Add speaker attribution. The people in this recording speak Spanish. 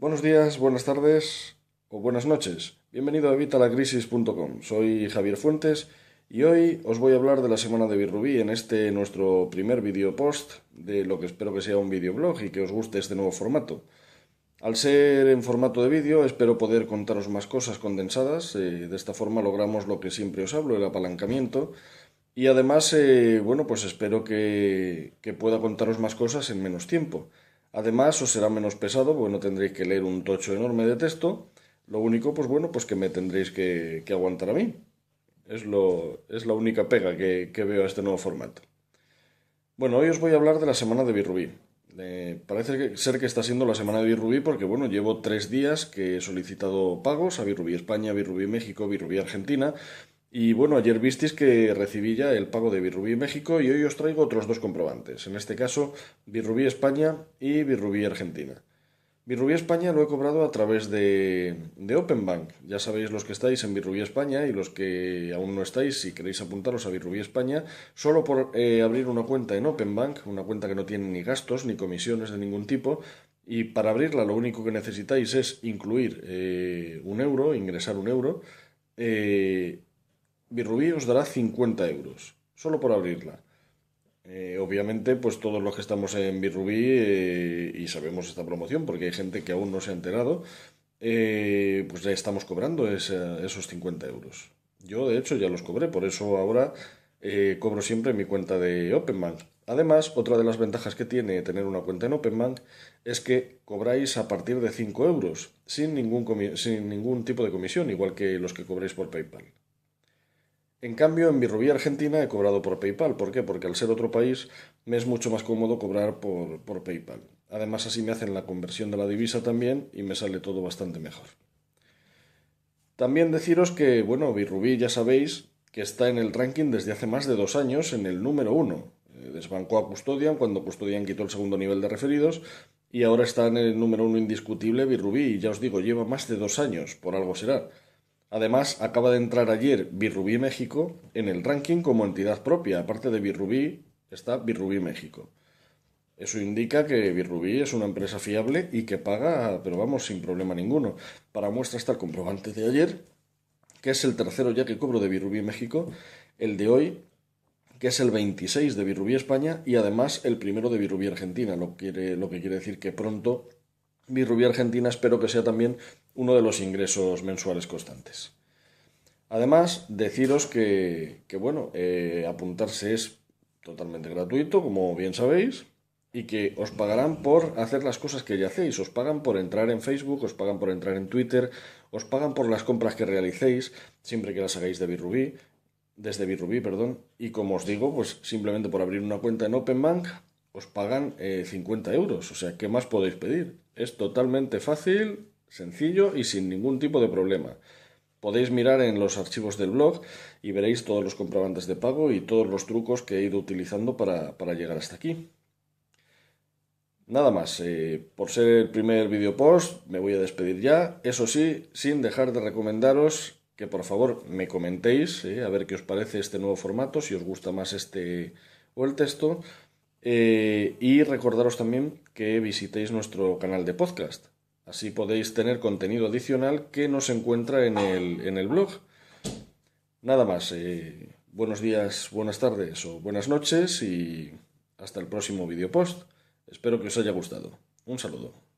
Speaker 1: Buenos días, buenas tardes o buenas noches. Bienvenido a evitalacrisis.com. Soy Javier Fuentes y hoy os voy a hablar de la semana de Birrubí en este nuestro primer video post de lo que espero que sea un videoblog y que os guste este nuevo formato. Al ser en formato de vídeo espero poder contaros más cosas condensadas, eh, de esta forma logramos lo que siempre os hablo, el apalancamiento y además, eh, bueno, pues espero que, que pueda contaros más cosas en menos tiempo. Además, os será menos pesado porque no tendréis que leer un tocho enorme de texto. Lo único, pues bueno, pues que me tendréis que, aguantar a mí. Es, lo, es la única pega que, veo a este nuevo formato. Bueno, hoy os voy a hablar de la semana de Birrubí. parece ser que está siendo la semana de Birrubí porque, bueno, llevo tres días que he solicitado pagos a Birrubí España, Birrubí México, Birrubí Argentina y bueno, ayer visteis que recibí ya el pago de Birrubí México y hoy os traigo otros dos comprobantes. En este caso, Birrubí España y Birrubí Argentina. Birrubí España lo he cobrado a través de, de Openbank. Ya sabéis los que estáis en Birrubí España y los que aún no estáis, si queréis apuntaros a Birrubí España, solo por eh, abrir una cuenta en Openbank, una cuenta que no tiene ni gastos ni comisiones de ningún tipo, y para abrirla lo único que necesitáis es incluir eh, un euro, ingresar un euro, eh, Birrubí os dará 50 euros, solo por abrirla. Eh, obviamente, pues todos los que estamos en Birrubí eh, y sabemos esta promoción, porque hay gente que aún no se ha enterado, eh, pues ya estamos cobrando esos 50 euros. Yo, de hecho, ya los cobré, por eso ahora cobro siempre mi cuenta de OpenBank. Además, otra de las ventajas que tiene tener una cuenta en OpenBank es que cobráis a partir de 5 euros, sin ningún, sin ningún tipo de comisión, igual que los que cobréis por PayPal. En cambio, en Birrubí Argentina he cobrado por PayPal. ¿Por qué? Porque al ser otro país me es mucho más cómodo cobrar por, por PayPal. Además, así me hacen la conversión de la divisa también y me sale todo bastante mejor. También deciros que, bueno, Birrubí ya sabéis que está en el ranking desde hace más de dos años en el número uno. Eh, desbancó a Custodian cuando Custodian quitó el segundo nivel de referidos y ahora está en el número uno indiscutible Birrubí. Y ya os digo, lleva más de dos años, por algo será. Además, acaba de entrar ayer Birrubí México en el ranking como entidad propia. Aparte de Birrubí, está Birrubí México. Eso indica que Birrubí es una empresa fiable y que paga, pero vamos, sin problema ninguno. Para muestra está el comprobante de ayer, que es el tercero ya que cobro de Birrubí México, el de hoy, que es el 26 de Birrubí España y además el primero de Birrubí Argentina, lo, que quiere decir que pronto Birrubí Argentina espero que sea también uno de los ingresos mensuales constantes. Además, deciros que, bueno, eh, apuntarse es totalmente gratuito, como bien sabéis, y que os pagarán por hacer las cosas que ya hacéis. Os pagan por entrar en Facebook, os pagan por entrar en Twitter, os pagan por las compras que realicéis, siempre que las hagáis de Birrubí, desde Birrubí, perdón. Y como os digo, pues simplemente por abrir una cuenta en OpenBank os pagan 50 eh, euros. O sea, ¿qué más podéis pedir? Es totalmente fácil, sencillo y sin ningún tipo de problema. Podéis mirar en los archivos del blog y veréis todos los comprobantes de pago y todos los trucos que he ido utilizando para, llegar hasta aquí. Nada más, eh, por ser el primer video post me voy a despedir ya, eso sí, sin dejar de recomendaros que por favor me comentéis eh, a ver qué os parece este nuevo formato, si os gusta más este o el texto, eh, y recordaros también que visitéis nuestro canal de podcast. Así podéis tener contenido adicional que no se encuentra en el, en el blog. Nada más. Eh, buenos días, buenas tardes o buenas noches y hasta el próximo video post. Espero que os haya gustado. Un saludo.